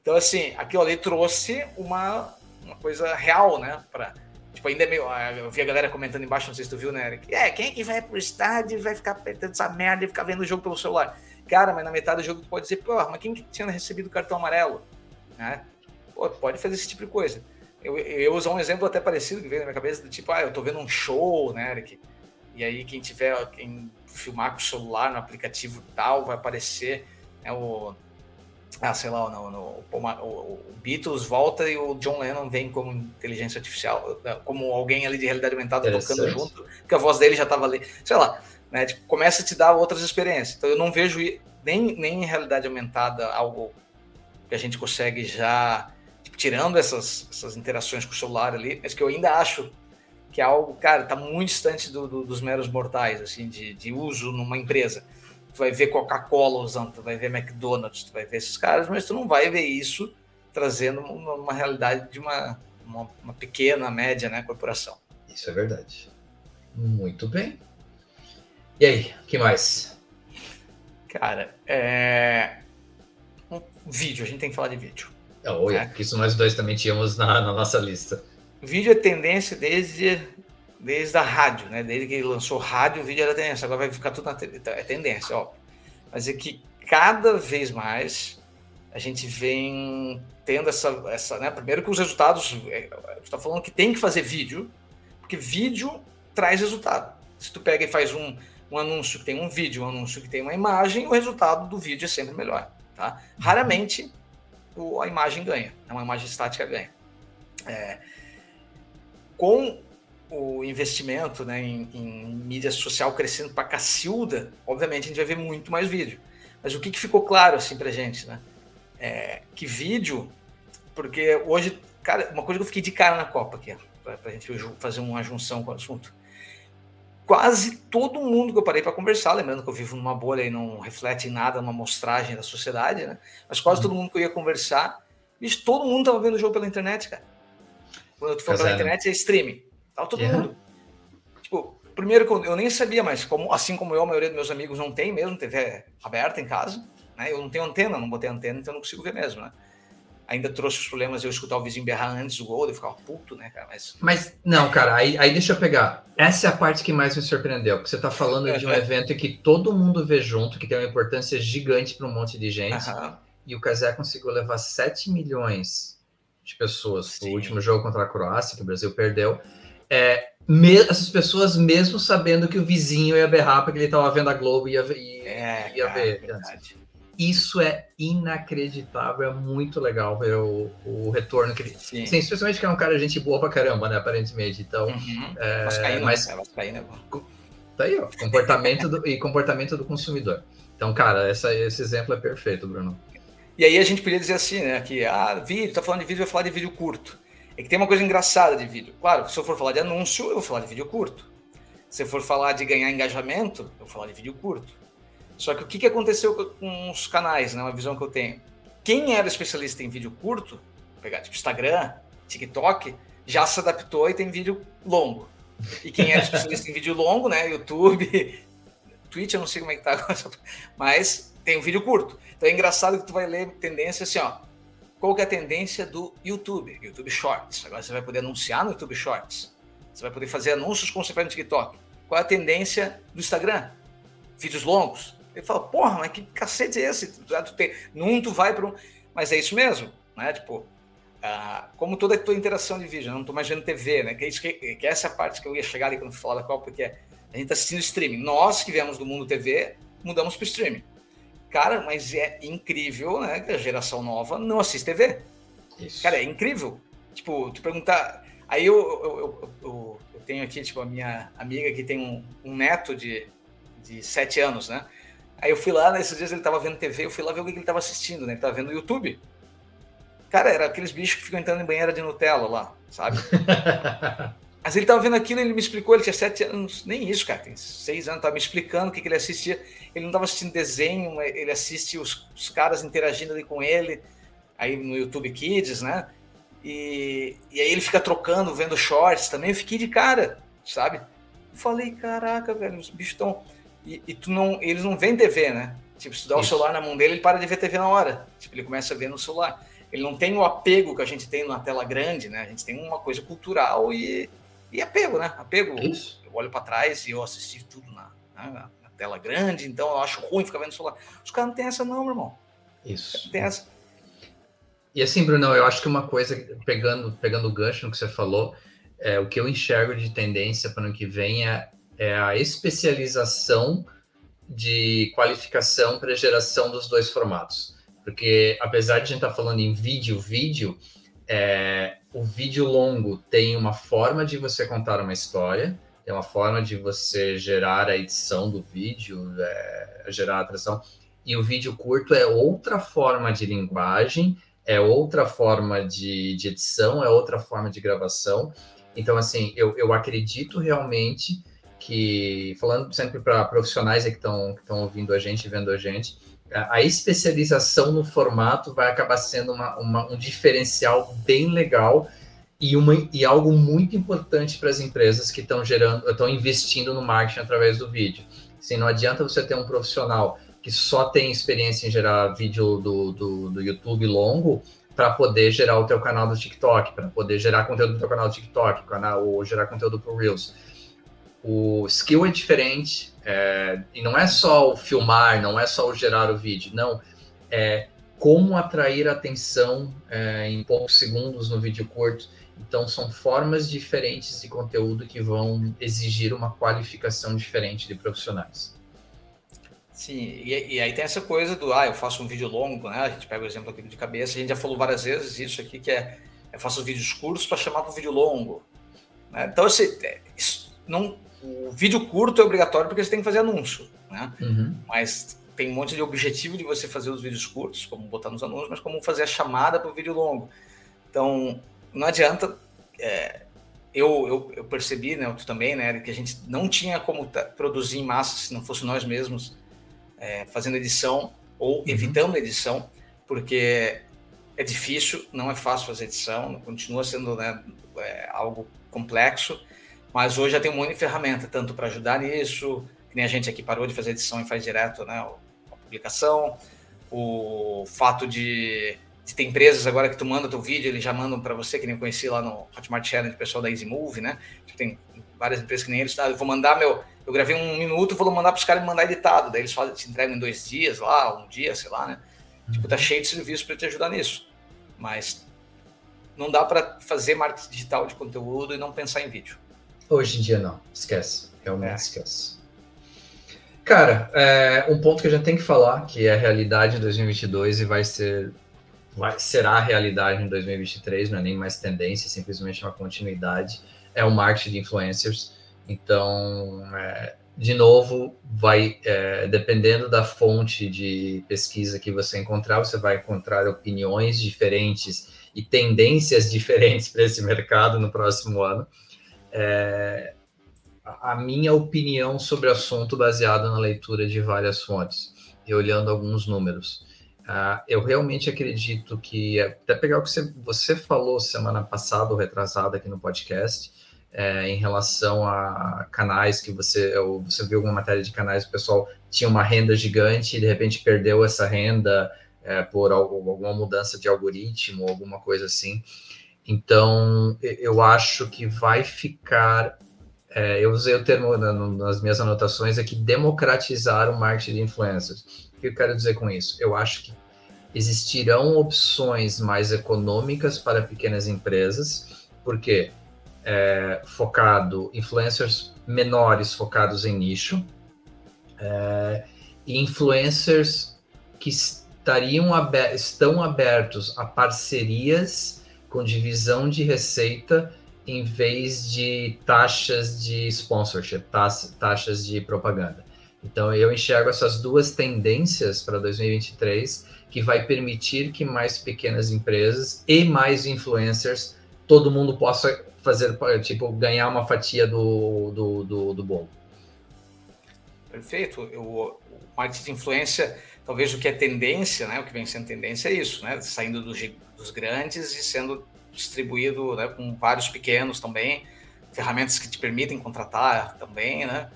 [SPEAKER 2] Então, assim, aquilo ali trouxe uma, uma coisa real, né? Pra, tipo, ainda é meio. Ah, eu vi a galera comentando embaixo, não sei se tu viu, né, Eric? É, quem é que vai pro estádio e vai ficar apertando essa merda e ficar vendo o jogo pelo celular? Cara, mas na metade do jogo tu pode dizer, pô, mas quem que tinha recebido o cartão amarelo? Né? Pô, pode fazer esse tipo de coisa. Eu, eu usar um exemplo até parecido que veio na minha cabeça, do tipo, ah, eu tô vendo um show, né, Eric? E aí quem tiver, quem filmar com o celular no aplicativo tal, vai aparecer né, o ah, sei lá, no, no, o, o, Beatles volta e o John Lennon vem como inteligência artificial, né, como alguém ali de realidade aumentada tocando junto, porque a voz dele já estava ali, sei lá, né? Tipo, começa a te dar outras experiências. Então eu não vejo nem, nem em realidade aumentada algo que a gente consegue já, tipo, tirando essas, essas interações com o celular ali, mas que eu ainda acho que é algo, cara, tá muito distante do, do, dos meros mortais, assim, de, de uso numa empresa tu vai ver Coca-Cola usando, tu vai ver McDonald's, tu vai ver esses caras, mas tu não vai ver isso trazendo uma, uma realidade de uma, uma, uma, pequena, média né, corporação.
[SPEAKER 3] Isso é verdade. Muito bem. E aí, o que mais?
[SPEAKER 2] Cara, é... um vídeo, a gente tem que falar de vídeo.
[SPEAKER 3] Oh, né? Isso nós dois também tínhamos na, na nossa lista.
[SPEAKER 2] Vídeo é tendência desde desde a rádio, né? Desde que lançou rádio, o vídeo era tendência. Agora vai ficar tudo na então, é tendência, ó. Mas é que cada vez mais a gente vem tendo essa, essa né? Primeiro que os resultados, é, está falando que tem que fazer vídeo, porque vídeo traz resultado. Se tu pega e faz um, um anúncio que tem um vídeo, um anúncio que tem uma imagem, o resultado do vídeo é sempre melhor, tá? Raramente o, a imagem ganha, né? uma imagem estática ganha. É, com o investimento né, em, em, mídia social crescendo para cacilda, obviamente a gente vai ver muito mais vídeo. Mas o que, que ficou claro assim para gente, né? É, que vídeo, porque hoje, cara, uma coisa que eu fiquei de cara na Copa aqui, para a gente fazer uma junção com o assunto. Quase todo mundo que eu parei para conversar, lembrando que eu vivo numa bolha e não reflete em nada uma mostragem da sociedade, né? Mas quase todo mundo que eu ia conversar, bicho, todo mundo tava vendo o jogo pela internet, cara. Quando eu tô falando pela internet é streaming. Tava todo mundo. Tipo, primeiro que eu, nem sabia, mas como, assim como eu, a maioria dos meus amigos não tem mesmo TV aberta em casa, né? Eu não tenho antena, não botei antena, então não consigo ver mesmo, né? ainda trouxe os problemas de eu escutar o vizinho berrar antes do gol, eu ficava puto, né, cara? Mas,
[SPEAKER 3] Mas não, cara, aí, aí deixa eu pegar. Essa é a parte que mais me surpreendeu, porque você está falando de um evento que todo mundo vê junto, que tem uma importância gigante para um monte de gente, uhum. e o Casé conseguiu levar 7 milhões de pessoas no último jogo contra a Croácia, que o Brasil perdeu. É, me, essas pessoas, mesmo sabendo que o vizinho ia berrar porque ele estava vendo a Globo e ia, ia, é, ia cara, ver. É isso é inacreditável, é muito legal ver o, o retorno que ele. Sim. Sim, especialmente que é um cara gente boa pra caramba, né? Aparentemente. Então. Uhum. É, Vascaíno, mas, é Vascaíno, Tá aí, ó. Comportamento do, e comportamento do consumidor. Então, cara, essa, esse exemplo é perfeito, Bruno.
[SPEAKER 2] E aí a gente podia dizer assim, né? Que, ah, vídeo, tá falando de vídeo, eu vou falar de vídeo curto. É que tem uma coisa engraçada de vídeo. Claro, se eu for falar de anúncio, eu vou falar de vídeo curto. Se eu for falar de ganhar engajamento, eu vou falar de vídeo curto. Só que o que, que aconteceu com os canais, né? Uma visão que eu tenho. Quem era especialista em vídeo curto, pegar tipo Instagram, TikTok, já se adaptou e tem vídeo longo. E quem era especialista em vídeo longo, né? YouTube, Twitch, eu não sei como é que tá mas tem um vídeo curto. Então é engraçado que tu vai ler tendência assim, ó. Qual que é a tendência do YouTube? YouTube Shorts. Agora você vai poder anunciar no YouTube Shorts. Você vai poder fazer anúncios como você faz no TikTok. Qual é a tendência do Instagram? Vídeos longos. Ele fala, porra, mas que cacete é esse? Tu, tem, num tu vai para um. Mas é isso mesmo, né? Tipo, ah, como toda a tua interação de vídeo, eu não estou mais vendo TV, né? Que, é isso que, que é essa parte que eu ia chegar ali quando falar Copa, porque a gente está assistindo streaming. Nós que viemos do mundo TV, mudamos para streaming. Cara, mas é incrível, né? Que a geração nova não assiste TV. Isso. Cara, é incrível. Tipo, tu perguntar. Aí eu, eu, eu, eu, tenho aqui, tipo, a minha amiga que tem um, um neto de, de sete anos, né? Aí eu fui lá, nesses dias ele tava vendo TV, eu fui lá ver o que ele tava assistindo, né? Ele tava vendo YouTube. Cara, era aqueles bichos que ficam entrando em banheira de Nutella lá, sabe? Mas ele tava vendo aquilo, ele me explicou, ele tinha sete anos, nem isso, cara, tem seis anos, tava me explicando o que, que ele assistia. Ele não tava assistindo desenho, ele assiste os, os caras interagindo ali com ele, aí no YouTube Kids, né? E, e aí ele fica trocando, vendo shorts também, eu fiquei de cara, sabe? Eu falei, caraca, velho, os bichos estão e, e, tu não, eles não veem TV, né? Tipo, se tu dá o celular na mão dele, ele para de ver TV na hora. Tipo, ele começa a ver no celular. Ele não tem o apego que a gente tem na tela grande, né? A gente tem uma coisa cultural e, e apego, né? Apego. Isso. Eu olho para trás e eu assisti tudo na, na, na, tela grande, então eu acho ruim ficar vendo o celular. Os caras não tem essa, não, meu irmão.
[SPEAKER 3] Isso.
[SPEAKER 2] Não tem essa.
[SPEAKER 3] E assim, Bruno, eu acho que uma coisa, pegando, pegando o gancho no que você falou, é, o que eu enxergo de tendência para o ano que vem é é a especialização de qualificação para geração dos dois formatos. Porque apesar de a gente estar tá falando em vídeo, vídeo, é, o vídeo longo tem uma forma de você contar uma história, tem uma forma de você gerar a edição do vídeo, é, gerar a atração, e o vídeo curto é outra forma de linguagem, é outra forma de, de edição, é outra forma de gravação. Então, assim, eu, eu acredito realmente que, falando sempre para profissionais que estão ouvindo a gente, vendo a gente, a especialização no formato vai acabar sendo uma, uma, um diferencial bem legal e, uma, e algo muito importante para as empresas que estão gerando, estão investindo no marketing através do vídeo. Assim, não adianta você ter um profissional que só tem experiência em gerar vídeo do, do, do YouTube longo para poder gerar o teu canal do TikTok, para poder gerar conteúdo do teu canal do TikTok, canal, ou gerar conteúdo para o Reels o skill é diferente, é, e não é só o filmar, não é só o gerar o vídeo, não. É como atrair atenção é, em poucos segundos no vídeo curto. Então, são formas diferentes de conteúdo que vão exigir uma qualificação diferente de profissionais.
[SPEAKER 2] Sim, e, e, aí tem essa coisa do, ah, eu faço um vídeo longo, né? A gente pega o exemplo aqui de cabeça, a gente já falou várias vezes isso aqui, que é, eu faço vídeos curtos para chamar para um vídeo longo. Né? Então, assim, isso não, o vídeo curto é obrigatório porque você tem que fazer anúncio, né? Uhum. Mas tem um monte de objetivo de você fazer os vídeos curtos, como botar nos anúncios, mas como fazer a chamada para o vídeo longo. Então, não adianta. É, eu, eu, eu, percebi, né, tu também, né, que a gente não tinha como produzir em massa se não fosse nós mesmos é, fazendo edição ou uhum. evitando edição, porque é difícil, não é fácil fazer edição, continua sendo né, é, algo complexo mas hoje já tem um monte de ferramenta, tanto para ajudar nisso, que nem a gente aqui parou de fazer edição e faz direto né, a publicação, o fato de Se tem empresas agora que tu manda teu vídeo, eles já mandam para você, que nem eu conheci lá no Hotmart Challenge, o pessoal da Easy Move, né? Tem várias empresas que nem eles, ah, eu vou mandar meu, eu gravei um minuto, vou mandar para os caras me mandar editado, daí eles fazem, te entregam em dois dias lá, um dia, sei lá, né? Tipo, tá uhum. cheio de serviços para te ajudar nisso. Mas não dá para fazer marketing digital de conteúdo e não pensar em vídeo.
[SPEAKER 3] Hoje em dia não, esquece, realmente é. esquece. Cara, é, um ponto que a gente tem que falar, que é a realidade em 2022 e vai ser vai, será a realidade em 2023, não é nem mais tendência, simplesmente uma continuidade, é o marketing de influencers. Então, é, de novo, vai é, dependendo da fonte de pesquisa que você encontrar, você vai encontrar opiniões diferentes e tendências diferentes para esse mercado no próximo ano. É, a minha opinião sobre o assunto baseada na leitura de várias fontes e olhando alguns números. Uh, eu realmente acredito que, até pegar o que você, você falou semana passada ou retrasada aqui no podcast, é, em relação a canais que você, você viu alguma matéria de canais, o pessoal tinha uma renda gigante e de repente perdeu essa renda é, por alguma mudança de algoritmo, alguma coisa assim. Então, eu acho que vai ficar é, eu usei o termo nas minhas anotações aqui, democratizar o marketing de influencers. O que eu quero dizer com isso? Eu acho que existirão opções mais econômicas para pequenas empresas, porque é, focado, influencers menores focados em nicho, é, e influencers que estariam aber estão abertos a parcerias com divisão de receita em vez de taxas de sponsorship, taxas de propaganda. Então, eu enxergo essas duas tendências para 2023 que vai permitir que mais pequenas empresas e mais influencers, todo mundo possa fazer, tipo, ganhar uma fatia do, do, do, do bolo.
[SPEAKER 2] Perfeito. Eu, o marketing de influência, talvez o que é tendência, né, o que vem sendo tendência é isso, né, saindo dos, dos grandes e sendo distribuído né, com vários pequenos também, ferramentas que te permitem contratar também, né?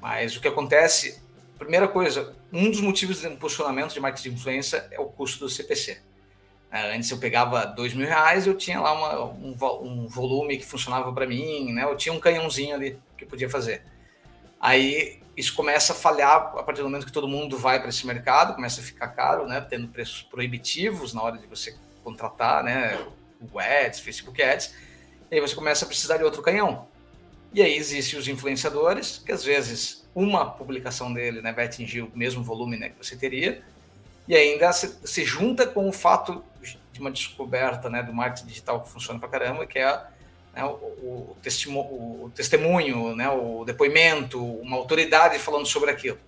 [SPEAKER 2] Mas o que acontece, primeira coisa, um dos motivos de impulsionamento de marketing de influência é o custo do CPC. É, antes eu pegava dois mil reais, eu tinha lá uma, um, um volume que funcionava para mim, né? Eu tinha um canhãozinho ali que eu podia fazer. Aí isso começa a falhar a partir do momento que todo mundo vai para esse mercado, começa a ficar caro, né? Tendo preços proibitivos na hora de você contratar, né? Google Ads, Facebook Ads, e aí você começa a precisar de outro canhão. E aí existem os influenciadores, que às vezes uma publicação dele né, vai atingir o mesmo volume né, que você teria, e ainda se, se, junta com o fato de uma descoberta né, do marketing digital que funciona para caramba, que é né, o, o, testimo, o, testemunho, né, o depoimento, uma autoridade falando sobre aquilo.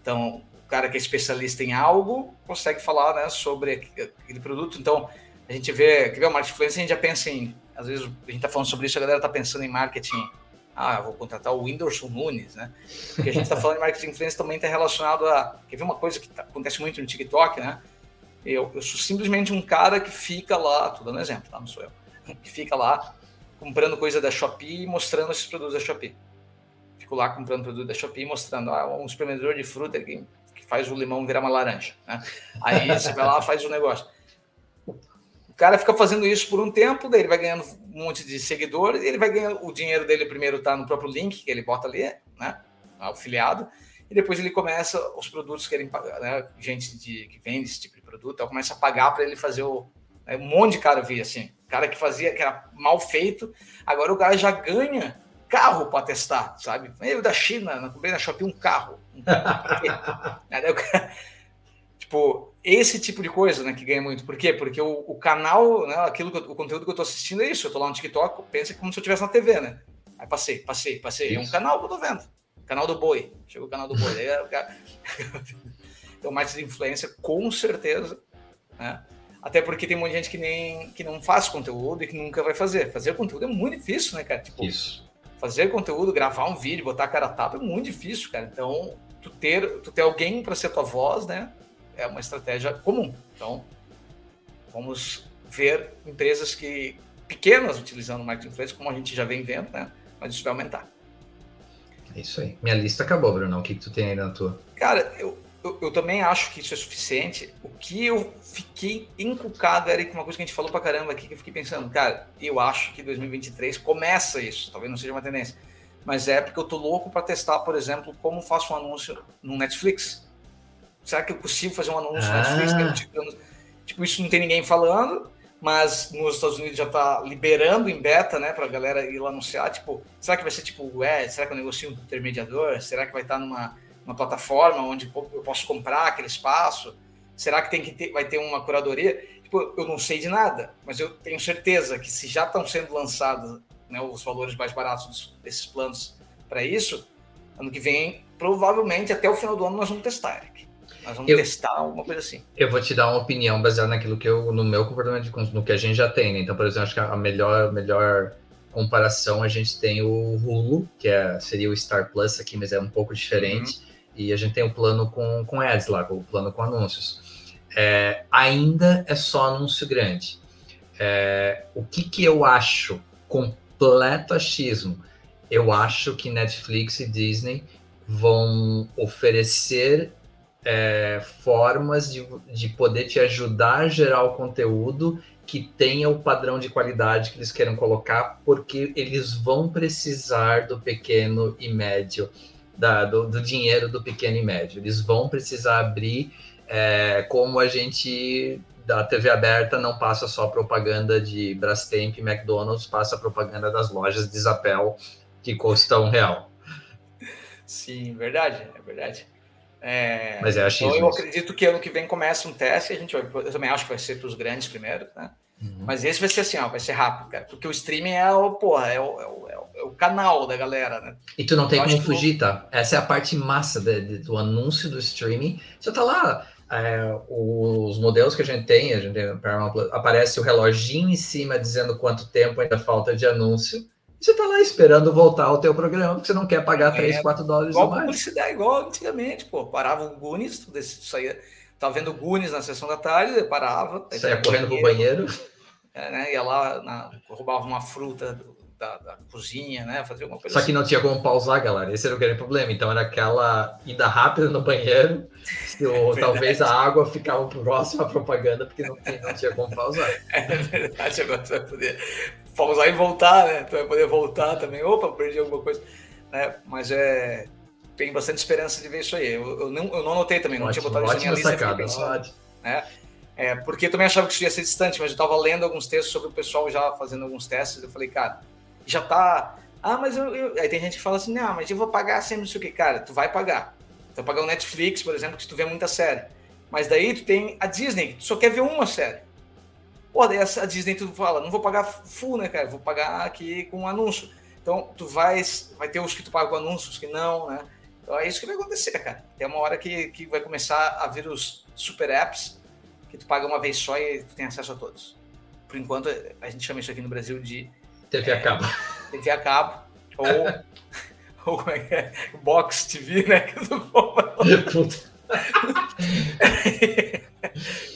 [SPEAKER 2] Então, o cara que é especialista em algo consegue falar né, sobre aquele produto. Então, a gente vê, que vê o marketing influencer, a gente já pensa em, às vezes a gente está falando sobre isso, a galera está pensando em marketing, ah, vou contratar o Whindersson Nunes, né? Porque a gente está falando de marketing influencer também está relacionado a, quer ver uma coisa que tá, acontece muito no TikTok, né? Eu, eu sou simplesmente um cara que fica lá, tô dando exemplo, tá? Não sou eu, que fica lá comprando coisa da Shopee e mostrando esses produtos da Shopee. Fico lá comprando produto da Shopee e mostrando, ah, um experimentador de fruta que, faz o limão virar uma laranja, né? Aí você vai lá faz o negócio cara fica fazendo isso por um tempo, daí ele vai ganhando um monte de seguidores, ele vai ganhando o dinheiro dele primeiro tá no próprio link que ele bota ali, né? Afiliado, e depois ele começa os produtos que ele né? Gente de, que vende esse tipo de produto, ela começa a pagar para ele fazer o. Um monte de cara via assim, cara que fazia, que era mal feito, agora o cara já ganha carro para testar, sabe? Eu da China, comprei na Shopee um carro. Um carro tipo, esse tipo de coisa, né, que ganha muito. Por quê? Porque o, o canal, né, aquilo eu, o conteúdo que eu tô assistindo é isso. Eu tô lá no TikTok, pensa como se eu estivesse na TV, né? Aí passei, passei, passei. Isso. É um canal que eu tô vendo. Canal do Boi. Chegou o canal do Boi. Aí, cara... então, marketing de influência, com certeza, né? Até porque tem muita gente que nem que não faz conteúdo e que nunca vai fazer. Fazer conteúdo é muito difícil, né, cara? Tipo,
[SPEAKER 3] isso.
[SPEAKER 2] Fazer conteúdo, gravar um vídeo, botar a cara a tapa é muito difícil, cara. Então, tu ter, tu ter alguém para ser tua voz, né? é uma estratégia comum. Então, vamos ver empresas que pequenas utilizando marketing influencer, como a gente já vem vendo, né? Mas isso vai aumentar.
[SPEAKER 3] É isso aí. Minha lista acabou, Bruno. O que, que tu tem aí na tua?
[SPEAKER 2] Cara, eu, eu, eu, também acho que isso é suficiente. O que eu fiquei encucado era uma coisa que a gente falou pra caramba aqui, que eu fiquei pensando, cara, eu acho que 2023 começa isso, talvez não seja uma tendência, mas é porque eu tô louco para testar, por exemplo, como faço um anúncio no Netflix. Será que eu consigo fazer um anúncio ah. no Netflix? Tipo, tipo, isso não tem ninguém falando, mas nos Estados Unidos já está liberando em beta, né, para a galera ir lá anunciar. Tipo, será que vai ser tipo, ué, será que eu negocio um intermediador? Será que vai estar tá numa uma plataforma onde eu posso comprar aquele espaço? Será que tem que ter, vai ter uma curadoria? Tipo, eu não sei de nada, mas eu tenho certeza que se já estão sendo lançados né, os valores mais baratos desses planos para isso, ano que vem, provavelmente até o final do ano nós vamos testar, Eric. Nós vamos eu, testar alguma coisa assim.
[SPEAKER 3] Eu vou te dar uma opinião baseada naquilo que eu, no meu comportamento de no que a gente já tem. Né? Então, por exemplo, acho que a melhor, melhor comparação a gente tem o Hulu, que é, seria o Star Plus aqui, mas é um pouco diferente. Uhum. E a gente tem o plano com, com ads lá, o plano com anúncios. É, ainda é só anúncio grande. É, o que, que eu acho completo achismo? Eu acho que Netflix e Disney vão oferecer é, formas de, de poder te ajudar a gerar o conteúdo que tenha o padrão de qualidade que eles queiram colocar, porque eles vão precisar do pequeno e médio, da, do, do dinheiro do pequeno e médio. Eles vão precisar abrir, é, como a gente da TV aberta não passa só propaganda de Brastemp e McDonald's, passa propaganda das lojas de Zapel que custam um real.
[SPEAKER 2] Sim, verdade, é verdade.
[SPEAKER 3] É, Mas é
[SPEAKER 2] achismo. Então eu acredito que ano que vem começa um teste, a gente vai, eu também acho que vai ser para os grandes primeiro, né? Uhum. Mas esse vai ser assim, ó, vai ser rápido, cara, porque o streaming é o, porra, é o, é o, o, canal da galera, né?
[SPEAKER 3] E tu não tem como fugir, tá? Essa é a parte massa de, de, do anúncio do streaming. Você tá lá, é, os modelos que a gente tem, a gente tem, aparece o reloginho em cima dizendo quanto tempo ainda falta de anúncio você está lá esperando voltar ao teu programa, porque você não quer pagar 3, é, 4 dólares
[SPEAKER 2] igual
[SPEAKER 3] ou mais.
[SPEAKER 2] Publicidade, igual antigamente, pô. Parava o Gunis, tudo isso aí. Tava vendo Gunis na sessão da tarde, parava.
[SPEAKER 3] Saia correndo pro banheiro.
[SPEAKER 2] É, né, ia lá, na, roubava uma fruta da, da, cozinha, né? Fazer alguma coisa
[SPEAKER 3] Só que assim. não tinha como pausar, galera. Esse era o grande problema. Então era aquela ida rápida no banheiro, ou é talvez a água ficava próxima à propaganda, porque não, não tinha como pausar.
[SPEAKER 2] É verdade, agora você vai poder pausar e voltar, né? Tu vai poder voltar também. Opa, perdi alguma coisa. Né? Mas é. Tem bastante esperança de ver isso aí. Eu, eu não, eu não notei também, não tinha botado isso na minha lista. Sacada, né? É, porque eu também achava que isso ia ser distante, mas eu estava lendo alguns textos sobre o pessoal já fazendo alguns testes. Eu falei, cara, já tá. Ah, mas eu, eu... Aí tem gente que fala assim, não, mas eu vou pagar sempre isso aqui. Cara, tu vai pagar. Tu vai pagar o Netflix, por exemplo, que tu vê muita série. Mas daí tu tem a Disney, que tu só quer ver uma série. Pô, daí a Disney tu fala, não vou pagar full, né, cara? Vou pagar aqui com um anúncio. Então, tu vai, vai ter os que tu paga com anúncios, que não, né? Então é isso que vai acontecer, cara. Tem uma hora que, que vai começar a vir os super apps que tu paga uma vez só e tu tem acesso a todos. Por enquanto, a gente chama isso aqui no Brasil de...
[SPEAKER 3] TV é, a cabo.
[SPEAKER 2] TV a cabo. Ou, ou como é que é? Box TV, né?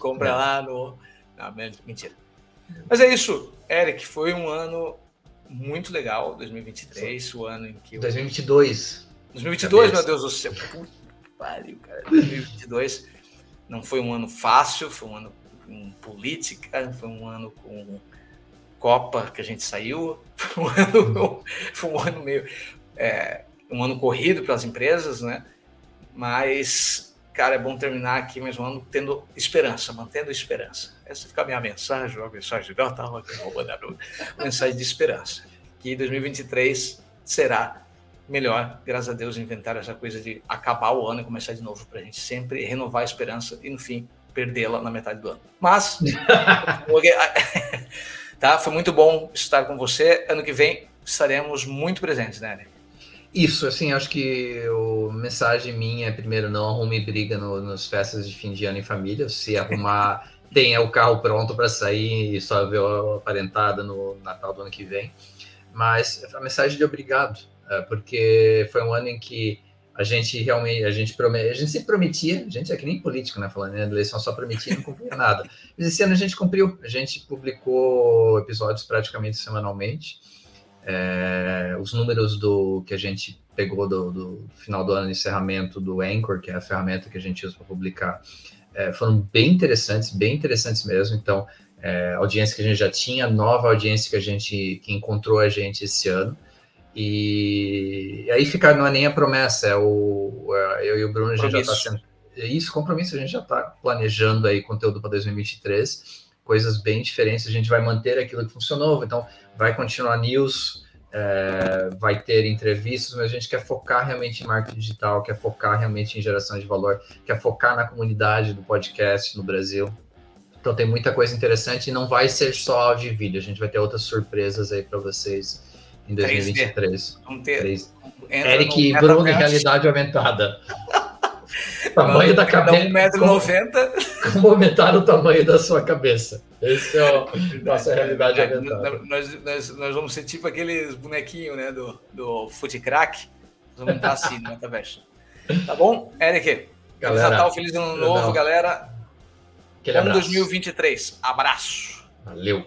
[SPEAKER 2] Compra. lá no não, mentira. Mas é isso, Eric. Foi um ano muito legal, 2023, o ano em que.
[SPEAKER 3] 2022.
[SPEAKER 2] 2022, meu Deus do céu. Puta pariu, cara. 2022 não foi um ano fácil, foi um ano com política, foi um ano com Copa que a gente saiu, foi um ano, foi um ano meio. É, um ano corrido pelas empresas, né? Mas cara, é bom terminar aqui mais um ano tendo esperança, mantendo esperança. Essa fica a minha mensagem, a mensagem da tal, mensagem de esperança. Que 2023 será melhor, graças a Deus, inventar essa coisa de acabar o ano e começar de novo para a gente sempre renovar a esperança e no fim perdê-la na metade do ano. Mas tá, foi muito bom estar com você. Ano que vem estaremos muito presentes, né?
[SPEAKER 3] Isso, assim, acho que a mensagem minha é, primeiro, não arrume briga no, nas festas de fim de ano em família. Se arrumar, tenha o carro pronto para sair e só ver a aparentada no Natal do ano que vem. Mas a mensagem de obrigado, é, porque foi um ano em que a gente realmente, a gente promete, a gente se prometia, a gente é que nem político, né, falando, né, eleição só prometia e não cumpria nada. Mas esse ano a gente cumpriu, a gente publicou episódios praticamente semanalmente, é, os números do que a gente pegou do, do, final do ano, encerramento do Anchor, que é a ferramenta que a gente usa para publicar, é, foram bem interessantes, bem interessantes mesmo. Então, é, audiência que a gente já tinha, nova audiência que a gente que encontrou a gente esse ano. E, aí fica, não é nem a promessa, é o é, eu e o Bruno a gente já está sendo. É isso, compromisso, a gente já está planejando aí conteúdo para 2023, coisas bem diferentes. A gente vai manter aquilo que funcionou, então vai continuar news, é, vai ter entrevistas, mas a gente quer focar realmente em marketing digital, quer focar realmente em geração de valor, quer focar na comunidade do podcast no Brasil. Então tem muita coisa interessante e não vai ser só áudio e vídeo, a gente vai ter outras surpresas aí para vocês em 2023. Vamos ter. 3... Eric e Bruno realidade aumentada. tamanho da cabeça.
[SPEAKER 2] 1,90m.
[SPEAKER 3] Como aumentar o tamanho da sua cabeça. Esse é o nossa realidade é,
[SPEAKER 2] aumentada. Nós, nós, nós vamos ser tipo aqueles bonequinhos né, do, do Foot Crack. Vamos estar assim no metaverso. Tá bom? Eric, galera, feliz Natal, feliz ano novo, galera. Aquele abraço. 2023. Abraço.
[SPEAKER 3] Valeu.